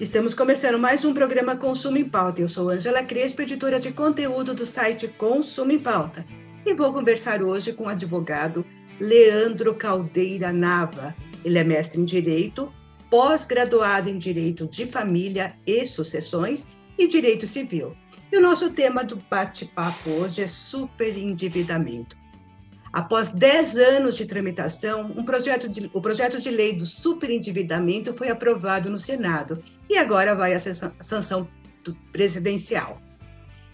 Estamos começando mais um programa Consumo em Pauta. Eu sou Angela Crespo, editora de conteúdo do site Consumo em Pauta. E vou conversar hoje com o advogado Leandro Caldeira Nava. Ele é mestre em Direito, pós-graduado em Direito de Família e Sucessões e Direito Civil. E o nosso tema do bate-papo hoje é superendividamento. Após 10 anos de tramitação, um projeto de, o projeto de lei do superendividamento foi aprovado no Senado e agora vai à sanção presidencial.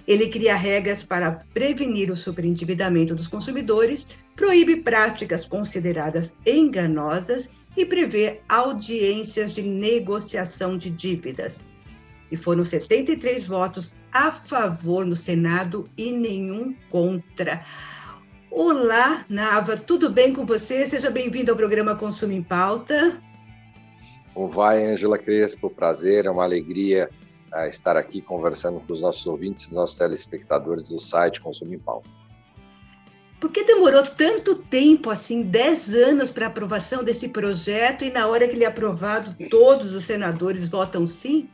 Ele cria regras para prevenir o superendividamento dos consumidores, proíbe práticas consideradas enganosas e prevê audiências de negociação de dívidas. E foram 73 votos a favor no Senado e nenhum contra. Olá, Nava, tudo bem com você? Seja bem-vindo ao programa Consumo em Pauta. Como vai, Angela Crespo? Prazer, é uma alegria uh, estar aqui conversando com os nossos ouvintes, nossos telespectadores do site Consumo em Pauta. Por que demorou tanto tempo, assim, 10 anos para aprovação desse projeto e na hora que ele é aprovado, todos os senadores votam sim?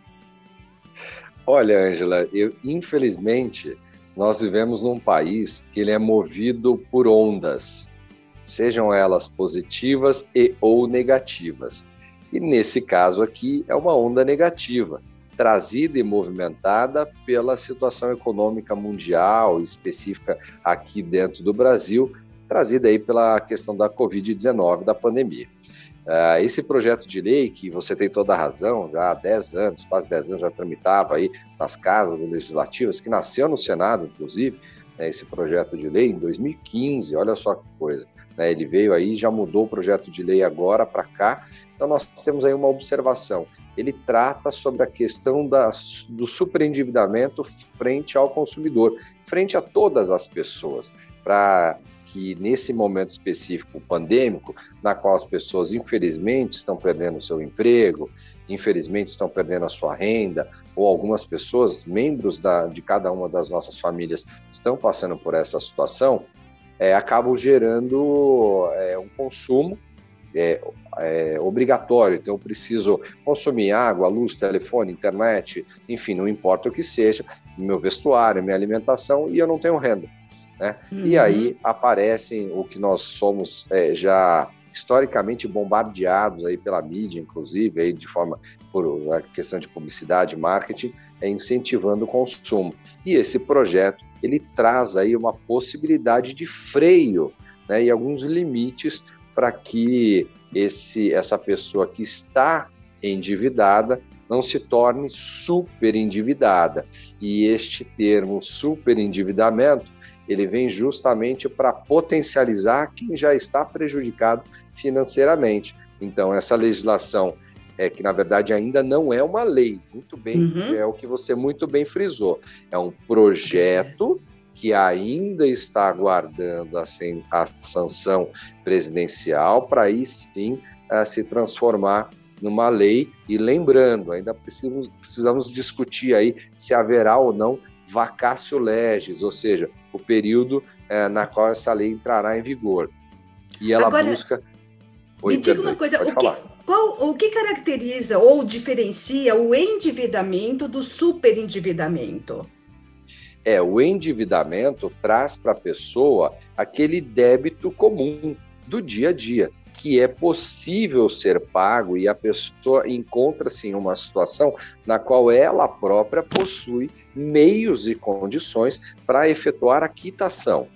Olha, Angela, eu infelizmente nós vivemos num país que ele é movido por ondas, sejam elas positivas e ou negativas. E nesse caso aqui é uma onda negativa, trazida e movimentada pela situação econômica mundial, específica aqui dentro do Brasil, trazida aí pela questão da Covid-19, da pandemia. Uh, esse projeto de lei, que você tem toda a razão, já há 10 anos, quase 10 anos já tramitava aí nas casas legislativas, que nasceu no Senado, inclusive, né, esse projeto de lei em 2015, olha só que coisa. Né, ele veio aí, já mudou o projeto de lei agora para cá, então nós temos aí uma observação. Ele trata sobre a questão da, do superendividamento frente ao consumidor, frente a todas as pessoas, para que nesse momento específico pandêmico, na qual as pessoas infelizmente estão perdendo o seu emprego, infelizmente estão perdendo a sua renda, ou algumas pessoas, membros da, de cada uma das nossas famílias, estão passando por essa situação, é, acabam gerando é, um consumo é, é, obrigatório. Então, eu preciso consumir água, luz, telefone, internet, enfim, não importa o que seja, meu vestuário, minha alimentação, e eu não tenho renda. Né? Uhum. E aí aparecem o que nós somos é, já historicamente bombardeados aí pela mídia, inclusive, aí de forma por a questão de publicidade, marketing, é incentivando o consumo. E esse projeto ele traz aí uma possibilidade de freio, né, e alguns limites para que esse essa pessoa que está endividada não se torne super endividada. E este termo super endividamento ele vem justamente para potencializar quem já está prejudicado financeiramente. Então, essa legislação é que na verdade ainda não é uma lei, muito bem, uhum. é o que você muito bem frisou. É um projeto que ainda está aguardando a, a sanção presidencial para aí sim uh, se transformar numa lei. E lembrando, ainda precisamos, precisamos discutir aí se haverá ou não vacácio legis, ou seja, o período é, na qual essa lei entrará em vigor. E ela Agora, busca. Oi, me diga uma coisa, o que, qual, o que caracteriza ou diferencia o endividamento do superendividamento? É, o endividamento traz para a pessoa aquele débito comum do dia a dia que é possível ser pago e a pessoa encontra-se em uma situação na qual ela própria possui meios e condições para efetuar a quitação.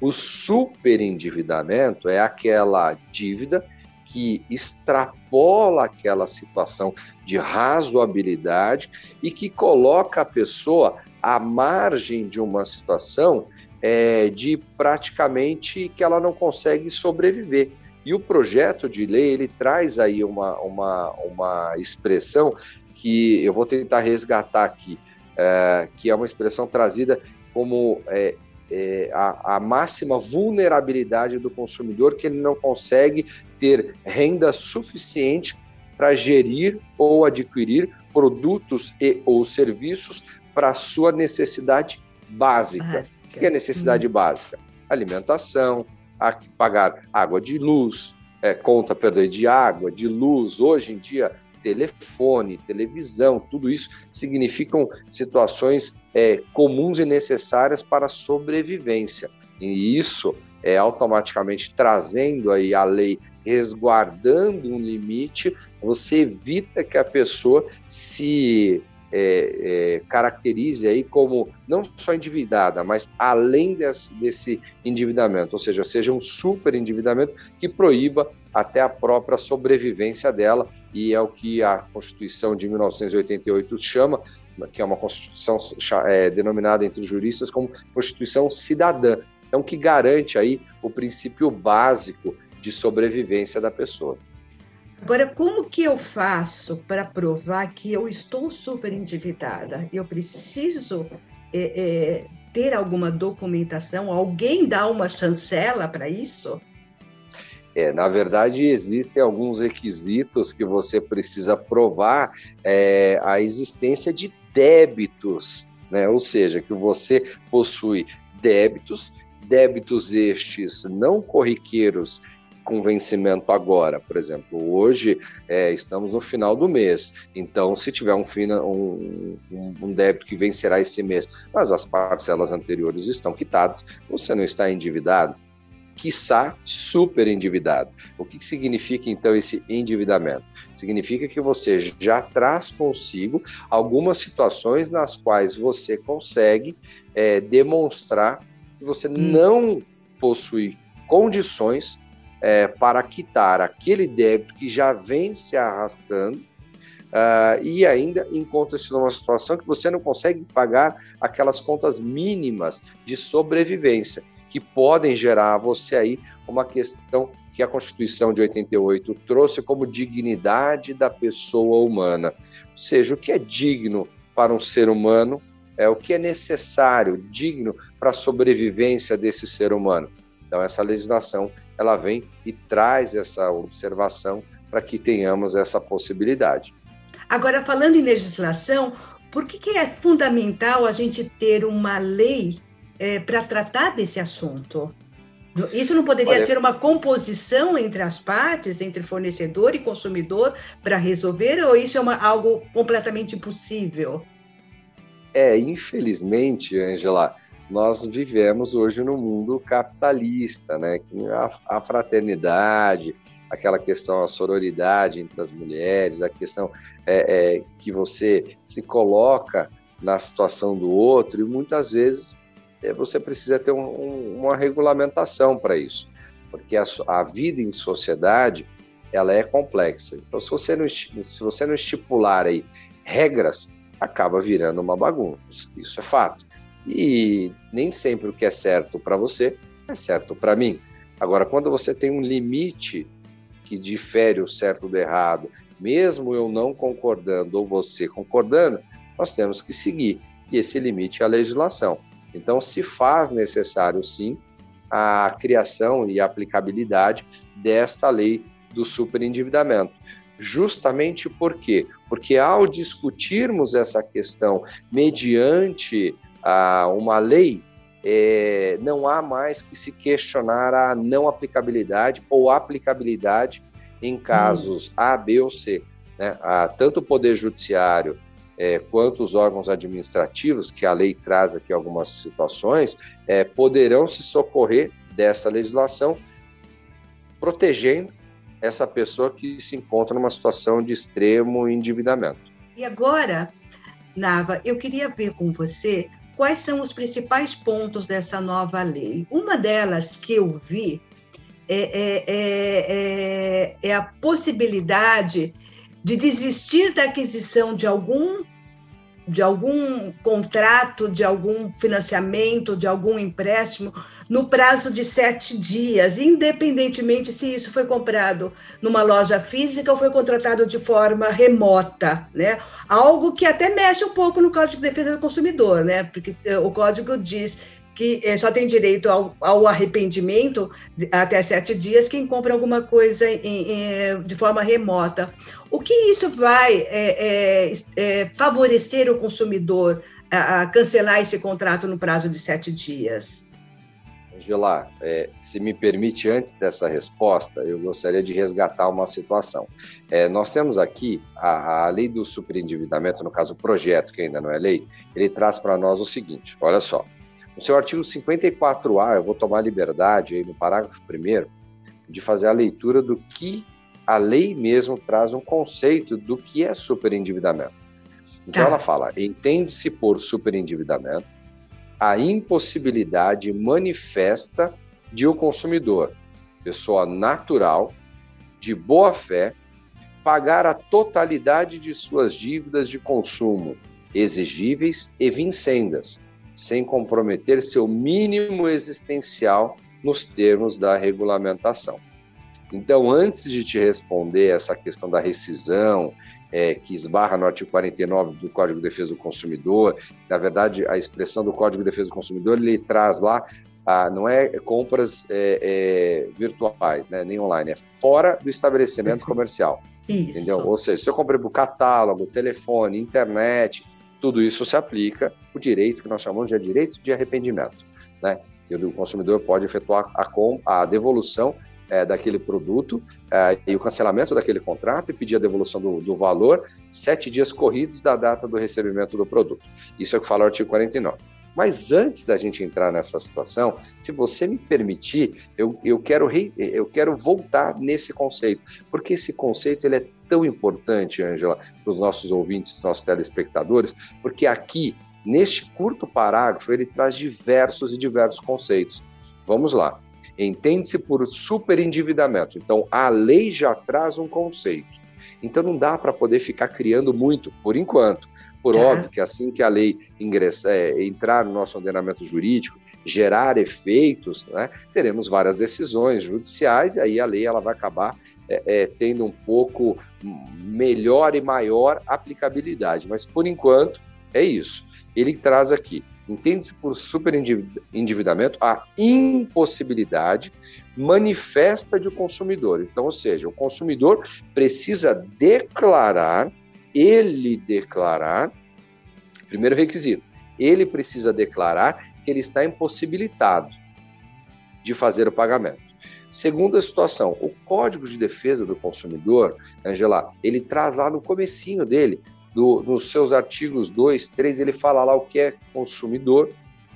O superendividamento é aquela dívida que extrapola aquela situação de razoabilidade e que coloca a pessoa à margem de uma situação é, de praticamente que ela não consegue sobreviver. E o projeto de lei ele traz aí uma, uma, uma expressão que eu vou tentar resgatar aqui. é, que é uma expressão trazida como é, é, a, a, máxima vulnerabilidade do consumidor, que ele não consegue ter renda suficiente para gerir ou adquirir produtos e ou serviços para sua necessidade básica. básica. O que é necessidade hum. básica? Alimentação, pagar água de luz, é, conta perdão, de água, de luz. Hoje em dia, telefone, televisão, tudo isso significam situações é, comuns e necessárias para a sobrevivência. E isso é automaticamente trazendo aí a lei resguardando um limite, você evita que a pessoa se é, é, caracterize aí como não só endividada, mas além desse, desse endividamento, ou seja, seja um super endividamento que proíba até a própria sobrevivência dela, e é o que a Constituição de 1988 chama, que é uma Constituição é, denominada entre os juristas como Constituição cidadã, então que garante aí o princípio básico de sobrevivência da pessoa. Agora, como que eu faço para provar que eu estou super endividada? Eu preciso é, é, ter alguma documentação? Alguém dá uma chancela para isso? É, na verdade, existem alguns requisitos que você precisa provar é, a existência de débitos, né? ou seja, que você possui débitos, débitos estes não corriqueiros com vencimento agora, por exemplo. Hoje é, estamos no final do mês, então se tiver um, um, um, débito que vencerá esse mês, mas as parcelas anteriores estão quitadas, você não está endividado, quiçá super endividado. O que significa então esse endividamento? Significa que você já traz consigo algumas situações nas quais você consegue é, demonstrar que você hum. não possui condições é, para quitar aquele débito que já vem se arrastando uh, e ainda encontra-se numa situação que você não consegue pagar aquelas contas mínimas de sobrevivência que podem gerar a você aí uma questão que a Constituição de 88 trouxe como dignidade da pessoa humana. Ou seja, o que é digno para um ser humano é o que é necessário, digno para a sobrevivência desse ser humano. Então, essa legislação ela vem e traz essa observação para que tenhamos essa possibilidade. Agora, falando em legislação, por que, que é fundamental a gente ter uma lei é, para tratar desse assunto? Isso não poderia Olha, ser uma composição entre as partes, entre fornecedor e consumidor, para resolver, ou isso é uma, algo completamente impossível? É, infelizmente, Angela, nós vivemos hoje no mundo capitalista, né? A, fraternidade, aquela questão, a sororidade entre as mulheres, a questão é, é, que você se coloca na situação do outro e muitas vezes é, você precisa ter um, um, uma regulamentação para isso, porque a, a, vida em sociedade ela é complexa. Então, se você não, se você não estipular aí regras, acaba virando uma bagunça. Isso é fato. E nem sempre o que é certo para você é certo para mim. Agora, quando você tem um limite que difere o certo do errado, mesmo eu não concordando ou você concordando, nós temos que seguir. E esse limite é a legislação. Então, se faz necessário, sim, a criação e a aplicabilidade desta lei do superendividamento. Justamente por quê? Porque ao discutirmos essa questão mediante a uma lei, é, não há mais que se questionar a não aplicabilidade ou aplicabilidade em casos hum. A, B ou C. Né? Tanto o Poder Judiciário é, quanto os órgãos administrativos, que a lei traz aqui algumas situações, é, poderão se socorrer dessa legislação, protegendo essa pessoa que se encontra numa situação de extremo endividamento. E agora, Nava, eu queria ver com você quais são os principais pontos dessa nova lei. Uma delas que eu vi é, é, é, é, é a possibilidade de desistir da aquisição de algum de algum contrato, de algum financiamento, de algum empréstimo no prazo de sete dias, independentemente se isso foi comprado numa loja física ou foi contratado de forma remota, né? Algo que até mexe um pouco no Código de Defesa do Consumidor, né? Porque eh, o código diz que eh, só tem direito ao, ao, arrependimento até sete dias quem compra alguma coisa em, em, de forma remota. O que isso vai é, é, é, favorecer o consumidor a, a, cancelar esse contrato no prazo de sete dias? Angela, é, se me permite, antes dessa resposta, eu gostaria de resgatar uma situação. É, nós temos aqui a, a, lei do superendividamento, no caso o projeto, que ainda não é lei, ele traz para nós o seguinte: olha só, no seu artigo 54A, eu vou tomar liberdade aí no parágrafo primeiro de fazer a leitura do que a lei mesmo traz um conceito do que é superendividamento. Então tá. ela fala: entende-se por superendividamento a impossibilidade manifesta de o um consumidor, pessoa natural, de boa fé, pagar a totalidade de suas dívidas de consumo exigíveis e vincendas, sem comprometer seu mínimo existencial nos termos da regulamentação. Então, antes de te responder essa questão da rescisão, é, que esbarra no artigo 49 do Código de Defesa do Consumidor, na verdade, a expressão do Código de Defesa do Consumidor, ele traz lá, ah, não é compras é, é, virtuais, né, nem online, é fora do estabelecimento comercial. Isso. Entendeu? Ou seja, se eu comprei por catálogo, telefone, internet, tudo isso se aplica o direito que nós chamamos de direito de arrependimento, né? E o consumidor pode efetuar a, a devolução é, daquele produto é, e o cancelamento daquele contrato e pedir a devolução do, do, valor sete dias corridos da data do recebimento do produto. Isso é o que fala o artigo 49. Mas antes da gente entrar nessa situação, se você me permitir, eu, eu, quero, re, eu quero voltar nesse conceito, porque esse conceito ele é tão importante, Angela, para os nossos ouvintes, nossos telespectadores, porque aqui, neste curto parágrafo, ele traz diversos e diversos conceitos. Vamos lá. Entende-se por superendividamento. Então, a lei já traz um conceito. Então, não dá para poder ficar criando muito, por enquanto. Por é. óbvio que assim que a lei ingressa, é, entrar no nosso ordenamento jurídico, gerar efeitos, né, teremos várias decisões judiciais e aí a lei ela vai acabar é, é, tendo um pouco melhor e maior aplicabilidade. Mas por enquanto é isso. Ele traz aqui, entende-se por superendividamento a impossibilidade manifesta de consumidor. Então, ou seja, o consumidor precisa declarar ele declarar, primeiro requisito, ele precisa declarar que ele está impossibilitado de fazer o pagamento. Segunda situação, o Código de Defesa do Consumidor, Angela, ele traz lá no comecinho dele, do, nos seus artigos 2, 3, ele fala lá o que é consumidor,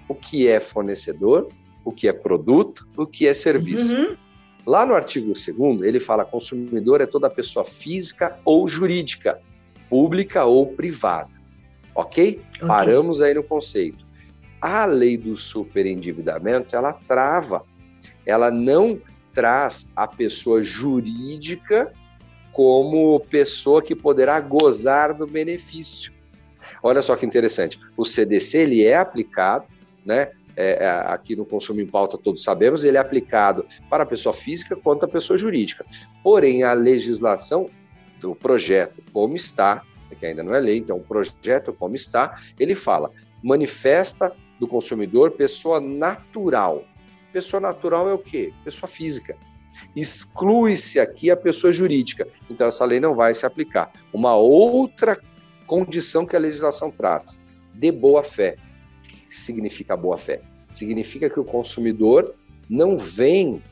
o que é fornecedor, o que é produto, o que é serviço. Uhum. Lá no artigo 2, ele fala consumidor é toda pessoa física ou jurídica pública ou privada. Ok? okay. Paramos aí no conceito. A lei do superendividamento, ela trava, ela não traz a pessoa jurídica como pessoa que poderá gozar do benefício. Olha só que interessante. O CDC ele é aplicado, né? É, é, aqui no Consumo em Pauta todos sabemos, ele é aplicado para a pessoa física quanto a pessoa jurídica. Porém, a legislação do projeto como está, que ainda não é lei, então o projeto como está, ele fala, manifesta do consumidor pessoa natural. Pessoa natural é o quê? Pessoa física. Exclui-se aqui a pessoa jurídica. Então essa lei não vai se aplicar. Uma outra condição que a legislação traz, de boa fé. O que significa boa fé? Significa que o consumidor não vem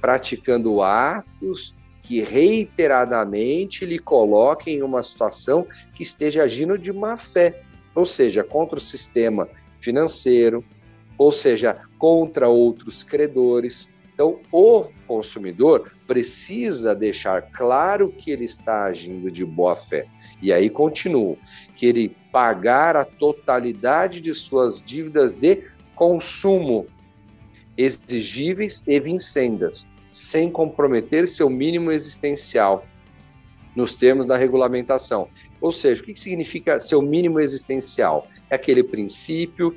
praticando atos que reiteradamente lhe coloquem em uma situação que esteja agindo de má fé, ou seja, contra o sistema financeiro, ou seja, contra outros credores. Então, o consumidor precisa deixar claro que ele está agindo de boa fé. E aí continua, que ele pagar a totalidade de suas dívidas de consumo exigíveis e vincendas, sem comprometer seu mínimo existencial, nos termos da regulamentação. Ou seja, o que significa seu mínimo existencial? É aquele princípio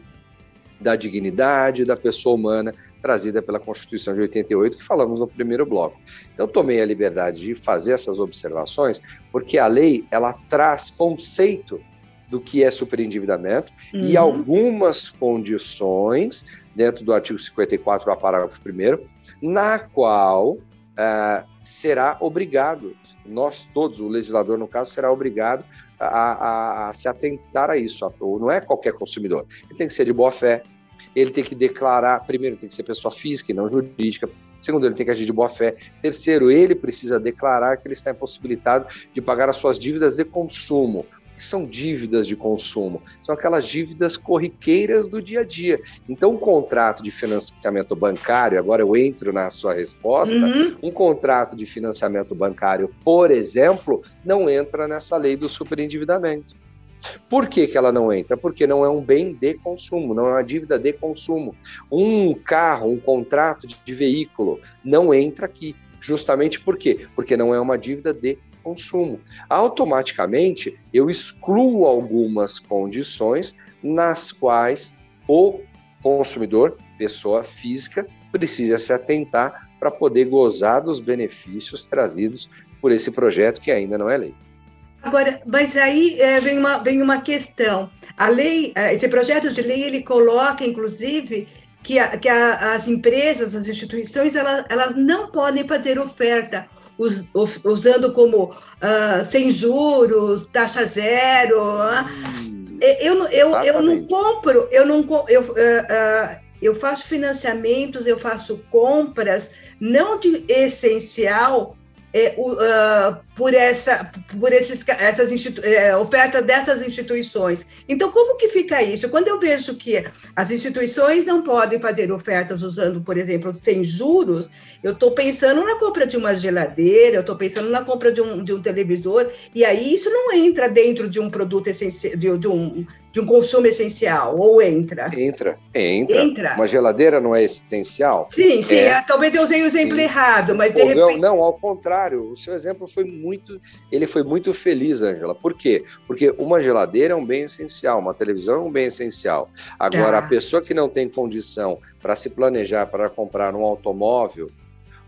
da dignidade da pessoa humana, trazida pela Constituição de 88, que falamos no primeiro bloco. Então, tomei a liberdade de fazer essas observações, porque a lei ela traz conceito do que é superendividamento uhum. e algumas condições dentro do artigo 54, a parágrafo 1 na qual uh, será obrigado, nós todos, o legislador no caso, será obrigado a, a, a se atentar a isso. Não é qualquer consumidor. Ele tem que ser de boa fé, ele tem que declarar, primeiro, tem que ser pessoa física e não jurídica. Segundo, ele tem que agir de boa fé. Terceiro, ele precisa declarar que ele está impossibilitado de pagar as suas dívidas de consumo que são dívidas de consumo? São aquelas dívidas corriqueiras do dia a dia. Então, um contrato de financiamento bancário, agora eu entro na sua resposta, uhum. um contrato de financiamento bancário, por exemplo, não entra nessa lei do superendividamento. Por que, que ela não entra? Porque não é um bem de consumo, não é uma dívida de consumo. Um carro, um contrato de, de veículo não entra aqui. Justamente por quê? Porque não é uma dívida de consumo. Automaticamente, eu excluo algumas condições nas quais o consumidor, pessoa física, precisa se atentar para poder gozar dos benefícios trazidos por esse projeto que ainda não é lei. Agora, mas aí é, vem, uma, vem uma questão. A lei, é, esse projeto de lei, ele coloca, inclusive, que, a, que a, as empresas, as instituições, elas, elas não podem fazer oferta us, usando como uh, sem juros, taxa zero. Hum, eu, eu, eu não compro, eu não eu, uh, uh, eu faço financiamentos, eu faço compras não de essencial uh, por essa por esses essas é, ofertas dessas instituições. Então, como que fica isso? Quando eu vejo que as instituições não podem fazer ofertas usando, por exemplo, sem juros, eu estou pensando na compra de uma geladeira, eu estou pensando na compra de um, de um televisor, e aí isso não entra dentro de um produto essencial, de, de um de um consumo essencial, ou entra? Entra, entra. Entra. Uma geladeira não é essencial? Sim, sim. É. Talvez eu usei o exemplo sim. errado, mas de repente... Não, ao contrário. O seu exemplo foi muito... Ele foi muito feliz, Angela. Por quê? Porque uma geladeira é um bem essencial, uma televisão é um bem essencial. Agora, tá. a pessoa que não tem condição para se planejar para comprar um automóvel,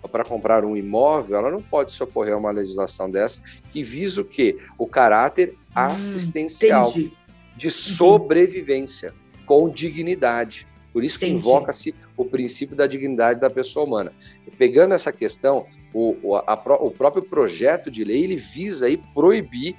ou para comprar um imóvel, ela não pode socorrer a uma legislação dessa que visa o quê? O caráter hum, assistencial. Entendi de sobrevivência com dignidade. Por isso que invoca-se o princípio da dignidade da pessoa humana. Pegando essa questão, o, a, o próprio projeto de lei ele visa aí proibir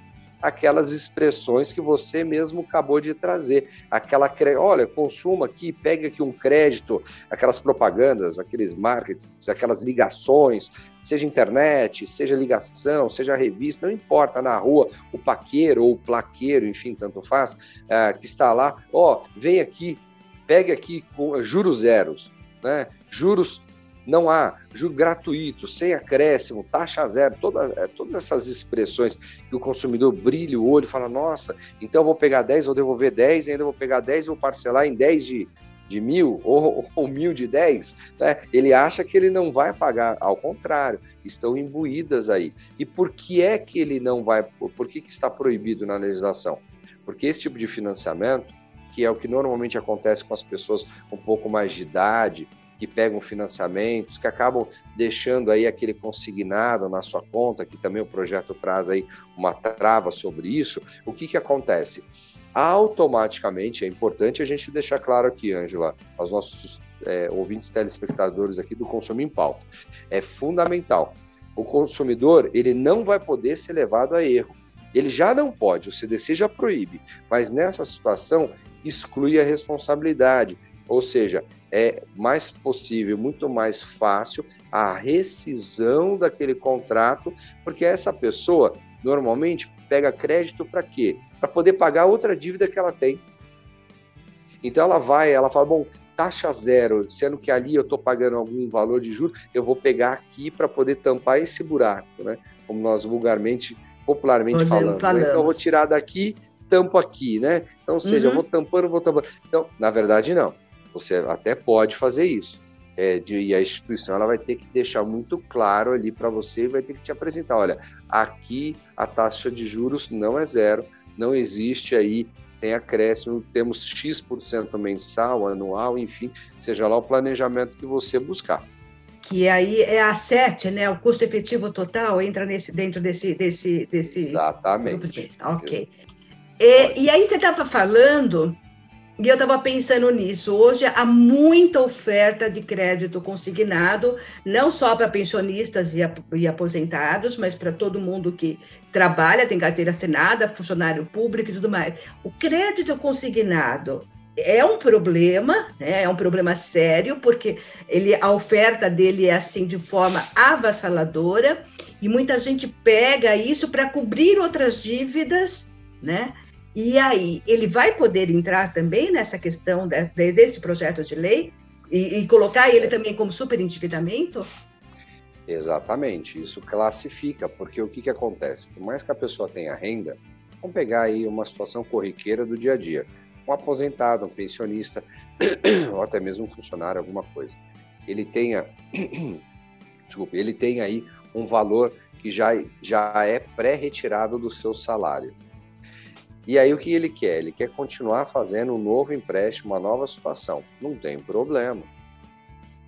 aquelas expressões que você mesmo acabou de trazer. Aquela, olha, consuma aqui, pegue aqui um crédito, aquelas propagandas, aqueles marketing, aquelas ligações, seja internet, seja ligação, seja revista, não importa, na rua, o paqueiro ou o plaqueiro, enfim, tanto faz, é, que está lá, ó, vem aqui, pegue aqui juros zeros, né? Juros não há juro gratuito, sem acréscimo, taxa zero, toda, é, todas essas expressões que o consumidor brilha o olho e fala, nossa, então vou pegar 10, vou devolver 10, ainda vou pegar 10 e vou parcelar em 10 de, de mil ou, ou mil de 10, né? ele acha que ele não vai pagar, ao contrário, estão imbuídas aí. E por que é que ele não vai, por que, que está proibido na legislação? Porque esse tipo de financiamento, que é o que normalmente acontece com as pessoas um pouco mais de idade, que pegam financiamentos, que acabam deixando aí aquele consignado na sua conta, que também o projeto traz aí uma trava sobre isso, o que, que acontece? Automaticamente, é importante a gente deixar claro aqui, Ângela, aos nossos é, ouvintes telespectadores aqui do Consumo em Pauta, é fundamental. O consumidor, ele não vai poder ser levado a erro. Ele já não pode, o CDC já proíbe, mas nessa situação exclui a responsabilidade. Ou seja, é mais possível, muito mais fácil a rescisão daquele contrato, porque essa pessoa normalmente pega crédito para quê? Para poder pagar outra dívida que ela tem. Então ela vai, ela fala, bom, taxa zero, sendo que ali eu estou pagando algum valor de juros, eu vou pegar aqui para poder tampar esse buraco, né? Como nós vulgarmente, popularmente falando. Né? Então eu vou tirar daqui, tampo aqui, né? Então, ou seja, uhum. eu vou tampando, vou tampando. Então, na verdade, não você até pode fazer isso. É, de, e a instituição ela vai ter que deixar muito claro ali para você e vai ter que te apresentar, olha, aqui a taxa de juros não é zero, não existe aí sem acréscimo, temos X% mensal, anual, enfim, seja lá o planejamento que você buscar. Que aí é a 7, né? O custo efetivo total entra nesse, dentro desse. desse, desse Exatamente. Ok. E, e aí você estava falando e eu estava pensando nisso. Hoje há muita oferta de crédito consignado, não só para pensionistas e, aposentados, mas para todo mundo que trabalha, tem carteira assinada, funcionário público e tudo mais. O crédito consignado é um problema, né? é um problema sério, porque ele, a oferta dele é assim de forma avassaladora, e muita gente pega isso para cobrir outras dívidas, né? E aí, ele vai poder entrar também nessa questão de, de, desse projeto de lei e, e colocar ele também como superendividamento? Exatamente, isso classifica, porque o que, que acontece? Por mais que a pessoa tenha renda, vamos pegar aí uma situação corriqueira do dia a dia, um aposentado, um pensionista, ou até mesmo um funcionário, alguma coisa. Ele tenha, desculpe, ele tem aí um valor que já, já é pré-retirado do seu salário. E aí o que ele quer? Ele quer continuar fazendo um novo empréstimo, uma nova situação. Não tem problema.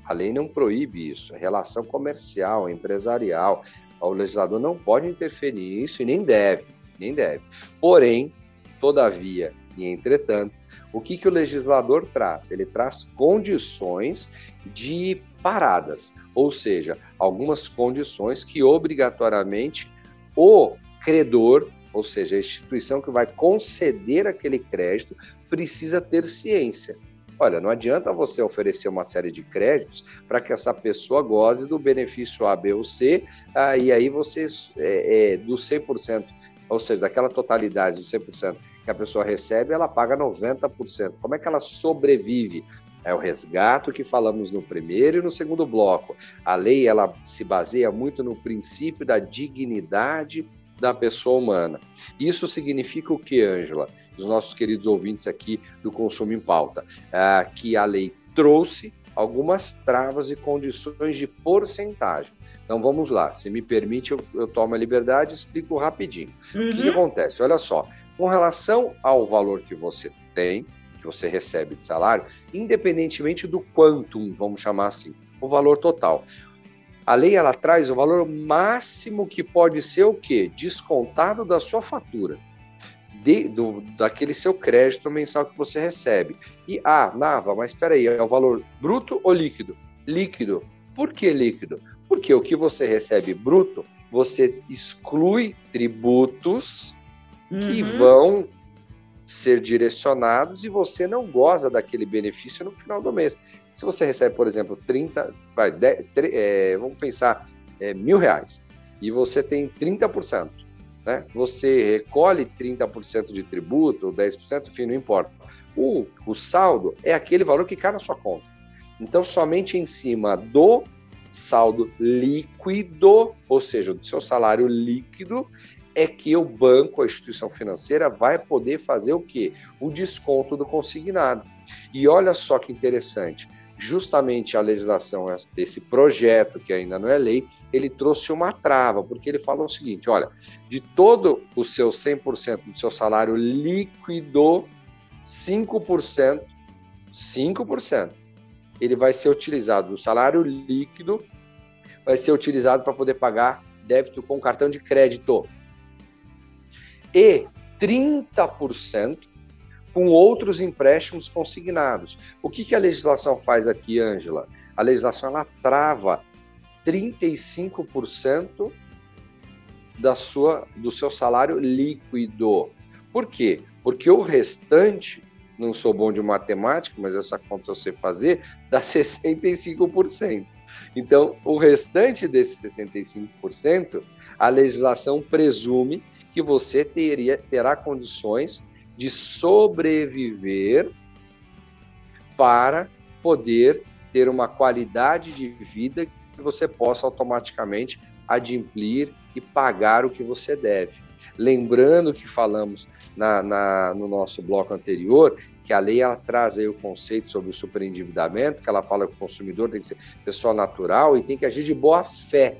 A lei não proíbe isso. Relação comercial, empresarial. O legislador não pode interferir nisso e nem deve, nem deve. Porém, todavia e entretanto, o que, que o legislador traz? Ele traz condições de paradas, ou seja, algumas condições que obrigatoriamente o credor ou seja, a instituição que vai conceder aquele crédito precisa ter ciência. Olha, não adianta você oferecer uma série de créditos para que essa pessoa goze do benefício A, B ou C, ah, e aí você, é, é, do 100%, ou seja, daquela totalidade do 100% que a pessoa recebe, ela paga 90%. Como é que ela sobrevive? É o resgate que falamos no primeiro e no segundo bloco. A lei ela se baseia muito no princípio da dignidade da pessoa humana. Isso significa o que, Ângela? Os nossos queridos ouvintes aqui do Consumo em Pauta, é, que a lei trouxe algumas travas e condições de porcentagem. Então vamos lá, se me permite, eu, eu tomo a liberdade e explico rapidinho. Uhum. O que, que acontece? Olha só, com relação ao valor que você tem, que você recebe de salário, independentemente do quantum, vamos chamar assim, o valor total. A lei ela traz o valor máximo que pode ser o quê? Descontado da sua fatura. De, do, daquele seu crédito mensal que você recebe. E, ah, Nava, mas espera aí, é o valor bruto ou líquido? Líquido. Por que líquido? Porque o que você recebe bruto, você exclui tributos uhum. que vão ser direcionados e você não goza daquele benefício no final do mês. Se você recebe, por exemplo, 30, vai, 10, é, vamos pensar, é, mil reais, e você tem 30%, né? Você recolhe 30% de tributo, ou 10%, enfim, não importa. O, o saldo é aquele valor que cai na sua conta. Então, somente em cima do saldo líquido, ou seja, do seu salário líquido, é que o banco, a instituição financeira, vai poder fazer o quê? O desconto do consignado. E olha só que interessante, justamente a legislação, esse projeto, que ainda não é lei, ele trouxe uma trava, porque ele falou o seguinte: olha, de todo o seu 100% do seu salário líquido, 5%, 5%, ele vai ser utilizado, o salário líquido vai ser utilizado para poder pagar débito com cartão de crédito. E 30% com outros empréstimos consignados. O que, que a legislação faz aqui, Ângela? A legislação ela trava 35% da sua, do seu salário líquido. Por quê? Porque o restante, não sou bom de matemática, mas essa conta eu sei fazer, dá 65%. Então, o restante desses 65%, a legislação presume que você teria, terá condições de sobreviver para poder ter uma qualidade de vida que você possa automaticamente adimplir e pagar o que você deve. Lembrando que falamos na, na, no nosso bloco anterior que a lei ela traz aí o conceito sobre o superendividamento, que ela fala que o consumidor tem que ser pessoa natural e tem que agir de boa fé.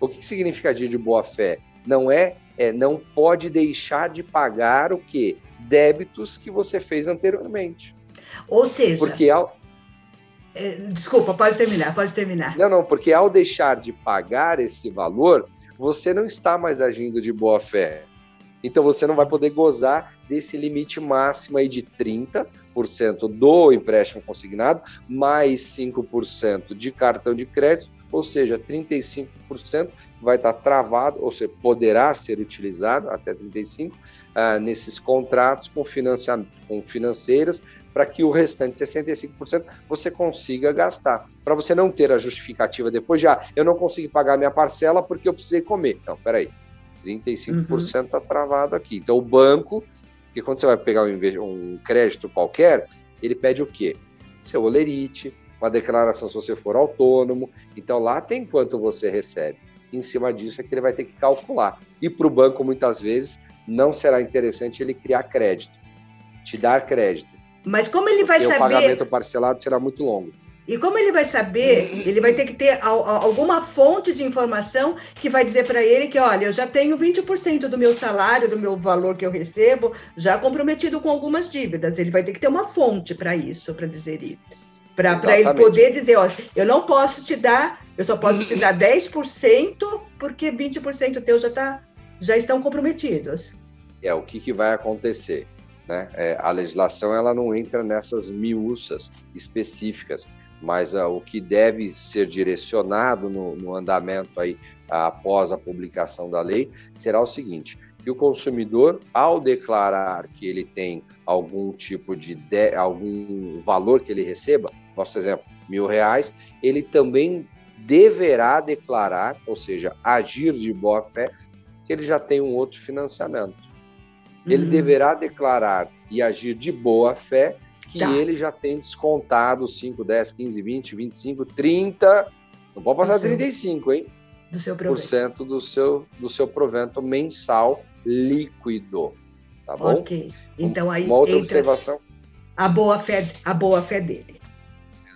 O que, que significa agir de boa fé? Não é é não pode deixar de pagar o quê? Débitos que você fez anteriormente. Ou seja, porque ao... É, desculpa, pode terminar, pode terminar. Não, não, porque ao deixar de pagar esse valor, você não está mais agindo de boa fé. Então você não vai poder gozar desse limite máximo aí de 30% do empréstimo consignado, mais 5% de cartão de crédito, ou seja, 35% vai estar travado, ou seja, poderá ser utilizado até 35% ah, nesses contratos com, com financeiras para que o restante 65% você consiga gastar. Para você não ter a justificativa depois, já eu não consegui pagar minha parcela porque eu precisei comer. Não, peraí. 35% está uhum. Tá travado aqui. Então o banco, que quando você vai pegar um, um crédito qualquer, ele pede o quê? Seu olerite, uma declaração se você for autônomo. Então lá tem quanto você recebe. Em cima disso é que ele vai ter que calcular. E para o banco, muitas vezes, não será interessante ele criar crédito, te dar crédito. Mas como ele vai saber. O pagamento parcelado será muito longo. E como ele vai saber, ele vai ter que ter alguma fonte de informação que vai dizer para ele que, olha, eu já tenho 20% do meu salário, do meu valor que eu recebo, já comprometido com algumas dívidas. Ele vai ter que ter uma fonte para isso, para dizer isso. Para ele poder dizer, olha, eu não posso te dar, eu só posso te dar 10%, porque 20% teu já, tá, já estão comprometidos. É, o que, que vai acontecer? Né? É, a legislação ela não entra nessas miúças específicas mas uh, o que deve ser direcionado no, no andamento aí uh, após a publicação da lei será o seguinte: que o consumidor, ao declarar que ele tem algum tipo de, de algum valor que ele receba, nosso exemplo, mil reais, ele também deverá declarar, ou seja, agir de boa fé, que ele já tem um outro financiamento. Ele uhum. deverá declarar e agir de boa fé que tá. ele já tem descontado 5, 10, 15, 20, 25, 30, não pode passar do 35, hein? Do seu provento. Por cento do seu, do seu provento mensal líquido. Tá bom? Ok. Então aí uma outra observação. A boa fé, a boa fé dele.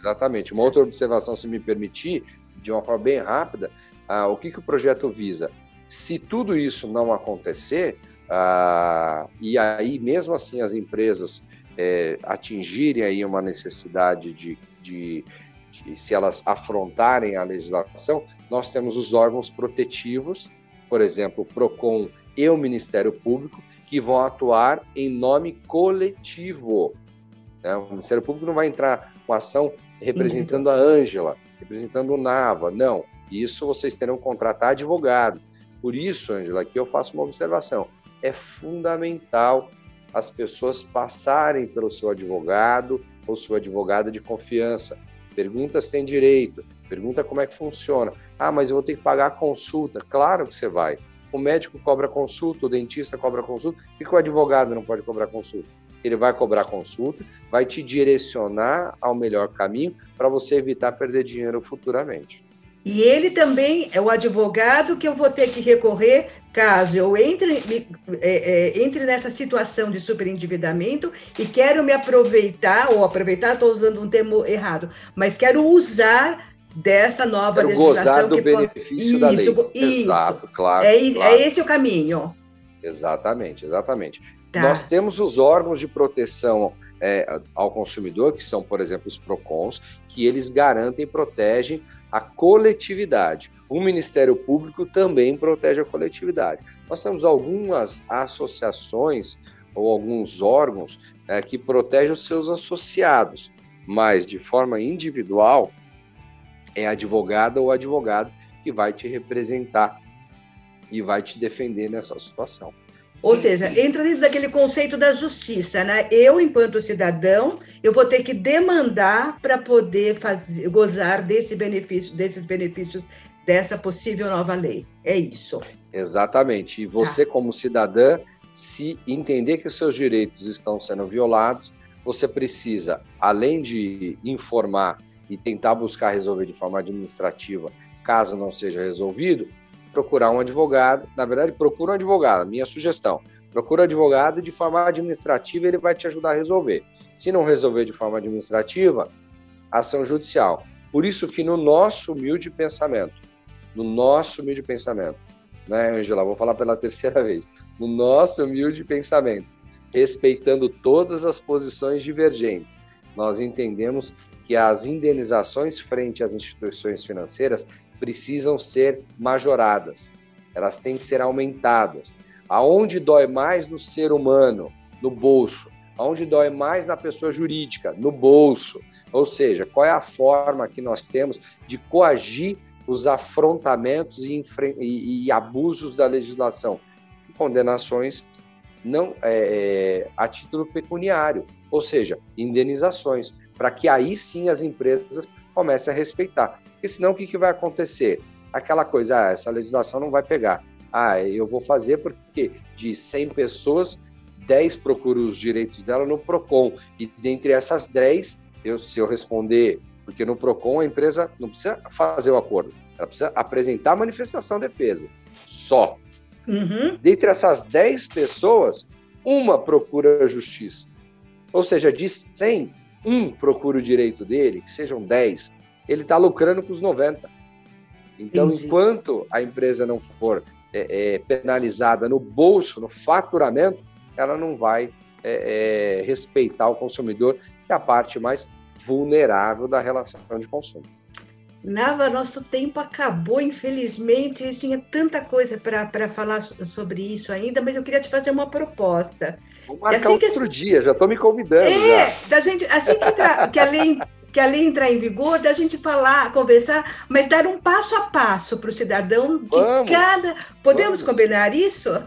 Exatamente. Uma outra observação, se me permitir, de uma forma bem rápida, ah, o que, que o projeto visa? Se tudo isso não acontecer, ah, e aí mesmo assim as empresas é, atingirem aí uma necessidade de, de, de, se elas afrontarem a legislação, nós temos os órgãos protetivos, por exemplo, o PROCON e o Ministério Público, que vão atuar em nome coletivo. Né? O Ministério Público não vai entrar com ação representando a Ângela, representando o Nava, não. Isso vocês terão que contratar advogado. Por isso, Ângela, aqui eu faço uma observação. É fundamental as pessoas passarem pelo seu advogado ou sua advogada de confiança. Pergunta se tem direito, pergunta como é que funciona. Ah, mas eu vou ter que pagar a consulta. Claro que você vai. O médico cobra consulta, o dentista cobra consulta. Por que o advogado não pode cobrar consulta? Ele vai cobrar consulta, vai te direcionar ao melhor caminho para você evitar perder dinheiro futuramente. E ele também é o advogado que eu vou ter que recorrer caso eu entre, é, é, entre nessa situação de superendividamento e quero me aproveitar, ou aproveitar, estou usando um termo errado, mas quero usar dessa nova quero legislação. Gozar do que benefício pode... da lei. Isso, Exato, claro, é, claro. é esse o caminho. Exatamente, exatamente. Tá. Nós temos os órgãos de proteção é, ao consumidor, que são, por exemplo, os PROCONs, que eles garantem e protegem a coletividade. O Ministério Público também protege a coletividade. Nós temos algumas associações ou alguns órgãos é, que protegem os seus associados, mas de forma individual é advogada ou advogado que vai te representar e vai te defender nessa situação. Ou seja, entra dentro daquele conceito da justiça, né? Eu, enquanto cidadão, eu vou ter que demandar para poder fazer, gozar desse benefício, desses benefícios dessa possível nova lei. É isso. Exatamente. E você, tá. como cidadã, se entender que os seus direitos estão sendo violados, você precisa, além de informar e tentar buscar resolver de forma administrativa, caso não seja resolvido, procurar um advogado. Na verdade, procura um advogado, minha sugestão. Procura um advogado e de forma administrativa ele vai te ajudar a resolver. Se não resolver de forma administrativa, ação judicial. Por isso que no nosso humilde pensamento, no nosso humilde pensamento, né, Angela? Vou falar pela terceira vez. No nosso humilde pensamento, respeitando todas as posições divergentes, nós entendemos que as indenizações frente às instituições financeiras precisam ser majoradas, elas têm que ser aumentadas. Aonde dói mais no ser humano, no bolso, aonde dói mais na pessoa jurídica, no bolso. Ou seja, qual é a forma que nós temos de coagir os afrontamentos e, e, e abusos da legislação? Condenações não é, é, a título pecuniário, ou seja, indenizações, para que aí sim as empresas comecem a respeitar. Porque senão o que, que vai acontecer? Aquela coisa, ah, essa legislação não vai pegar. Ah, eu vou fazer porque de 100 pessoas, 10 procuram os direitos dela no PROCON. E dentre essas 10, eu, se eu responder, porque no PROCON a empresa não precisa fazer o acordo, ela precisa apresentar a manifestação de defesa. Só. Uhum. Dentre essas 10 pessoas, uma procura a justiça. Ou seja, de 100, um procura o direito dele, que sejam 10, ele está lucrando com os 90. Então, Entendi. enquanto a empresa não for é, é, penalizada no bolso, no faturamento, ela não vai é, é, respeitar o consumidor, que é a parte mais vulnerável da relação de consumo. Nava, nosso tempo acabou, infelizmente. Eu tinha tanta coisa para falar sobre isso ainda, mas eu queria te fazer uma proposta. Vou marcar assim outro que... dia, já estou me convidando. É, já. da gente, assim que, tra... que a lei que a lei entrar em vigor, da gente falar, conversar, mas dar um passo a passo para o cidadão de vamos, cada. Podemos vamos. combinar isso?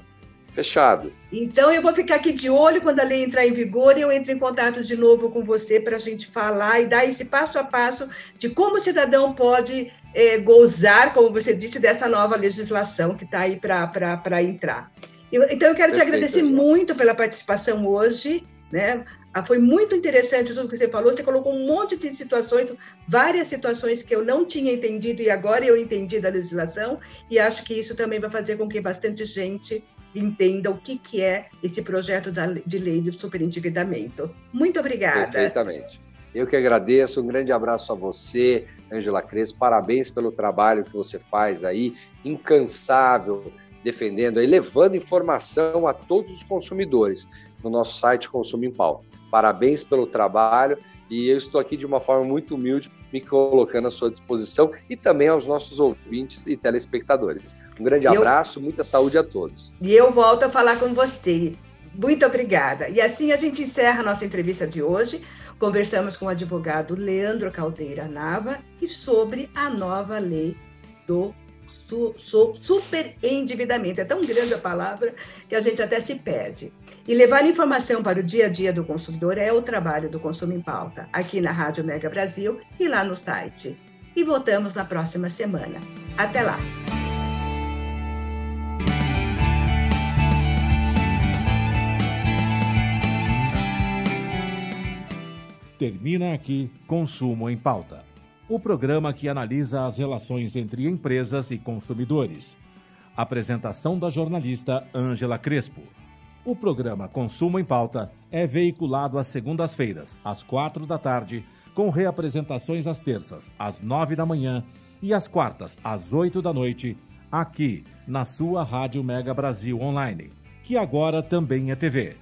Fechado. Então eu vou ficar aqui de olho quando a lei entrar em vigor e eu entro em contato de novo com você para a gente falar e dar esse passo a passo de como o cidadão pode é, gozar, como você disse, dessa nova legislação que está aí para entrar. Então eu quero Perfeito, te agradecer muito pela participação hoje, né? Ah, foi muito interessante tudo que você falou. Você colocou um monte de situações, várias situações que eu não tinha entendido e agora eu entendi da legislação. E acho que isso também vai fazer com que bastante gente entenda o que, que é esse projeto de lei de superendividamento. Muito obrigada. Perfeitamente. Eu que agradeço, um grande abraço a você, Angela Crespo, parabéns pelo trabalho que você faz aí, incansável, defendendo e levando informação a todos os consumidores no nosso site Consumo em Pauta. Parabéns pelo trabalho e eu estou aqui de uma forma muito humilde, me colocando à sua disposição e também aos nossos ouvintes e telespectadores. Um grande abraço, eu... muita saúde a todos. E eu volto a falar com você. Muito obrigada. E assim a gente encerra a nossa entrevista de hoje. Conversamos com o advogado Leandro Caldeira Nava e sobre a nova lei do su, su. É tão grande a palavra que a gente até se perde. E levar informação para o dia a dia do consumidor é o trabalho do Consumo em Pauta, aqui na Rádio Mega Brasil e lá no site. E voltamos na próxima semana. Até lá! Termina aqui Consumo em Pauta o programa que analisa as relações entre empresas e consumidores. Apresentação da jornalista Ângela Crespo. O programa Consumo em Pauta é veiculado às segundas-feiras, às quatro da tarde, com reapresentações às terças, às nove da manhã e às quartas, às oito da noite, aqui na sua Rádio Mega Brasil Online, que agora também é TV.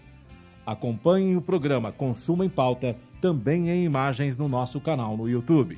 Acompanhem o programa Consumo em Pauta também em imagens no nosso canal no YouTube.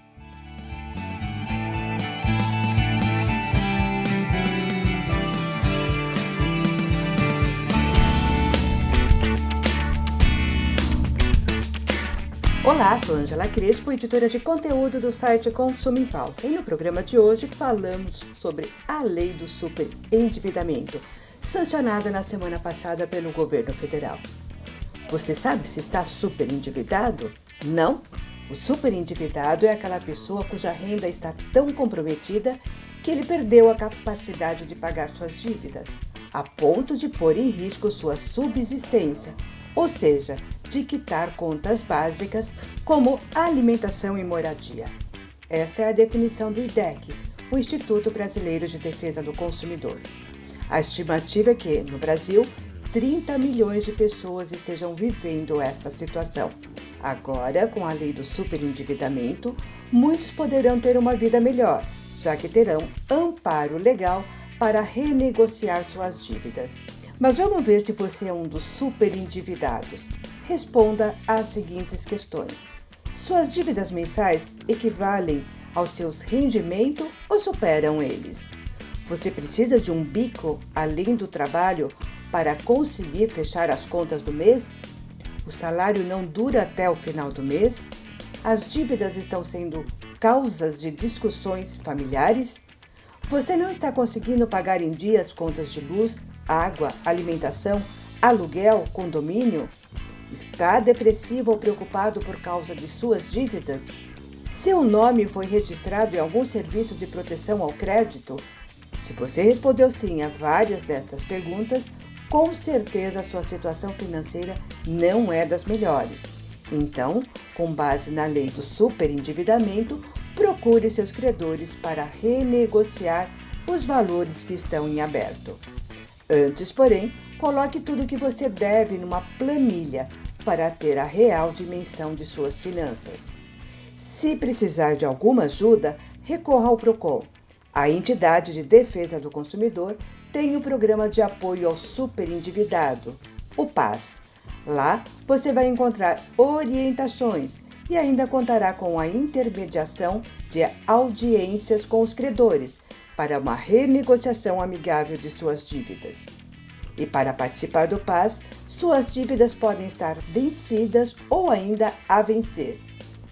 Olá, sou Angela Crespo, editora de conteúdo do site Consumo em Pauta. E no programa de hoje falamos sobre a lei do superendividamento, sancionada na semana passada pelo governo federal. Você sabe se está superendividado? Não? O superendividado é aquela pessoa cuja renda está tão comprometida que ele perdeu a capacidade de pagar suas dívidas, a ponto de pôr em risco sua subsistência, ou seja, de quitar contas básicas como alimentação e moradia. Esta é a definição do IDEC, o Instituto Brasileiro de Defesa do Consumidor. A estimativa é que, no Brasil, 30 milhões de pessoas estejam vivendo esta situação. Agora, com a lei do superendividamento, muitos poderão ter uma vida melhor, já que terão amparo legal para renegociar suas dívidas. Mas vamos ver se você é um dos superendividados. Responda às seguintes questões: Suas dívidas mensais equivalem aos seus rendimentos ou superam eles? Você precisa de um bico além do trabalho para conseguir fechar as contas do mês? O salário não dura até o final do mês? As dívidas estão sendo causas de discussões familiares? Você não está conseguindo pagar em dia as contas de luz, água, alimentação, aluguel, condomínio? Está depressivo ou preocupado por causa de suas dívidas? Seu nome foi registrado em algum serviço de proteção ao crédito? Se você respondeu sim a várias destas perguntas, com certeza a sua situação financeira não é das melhores. Então, com base na lei do superendividamento, procure seus credores para renegociar os valores que estão em aberto. Antes, porém, coloque tudo o que você deve numa planilha para ter a real dimensão de suas finanças. Se precisar de alguma ajuda, recorra ao PROCON. A entidade de defesa do consumidor tem o programa de apoio ao superendividado, o PAS. Lá você vai encontrar orientações e ainda contará com a intermediação de audiências com os credores para uma renegociação amigável de suas dívidas. E para participar do PAS, suas dívidas podem estar vencidas ou ainda a vencer.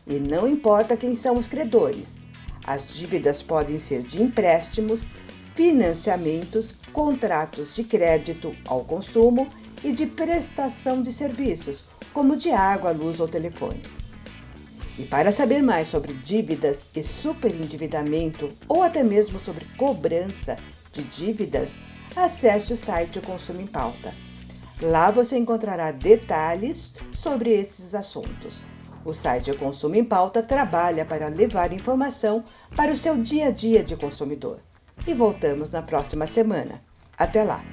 E não importa quem são os credores. As dívidas podem ser de empréstimos, financiamentos, contratos de crédito ao consumo e de prestação de serviços, como de água, luz ou telefone. E para saber mais sobre dívidas e superendividamento ou até mesmo sobre cobrança de dívidas, acesse o site Consumo em Pauta. Lá você encontrará detalhes sobre esses assuntos. O site Consumo em Pauta trabalha para levar informação para o seu dia a dia de consumidor. E voltamos na próxima semana. Até lá!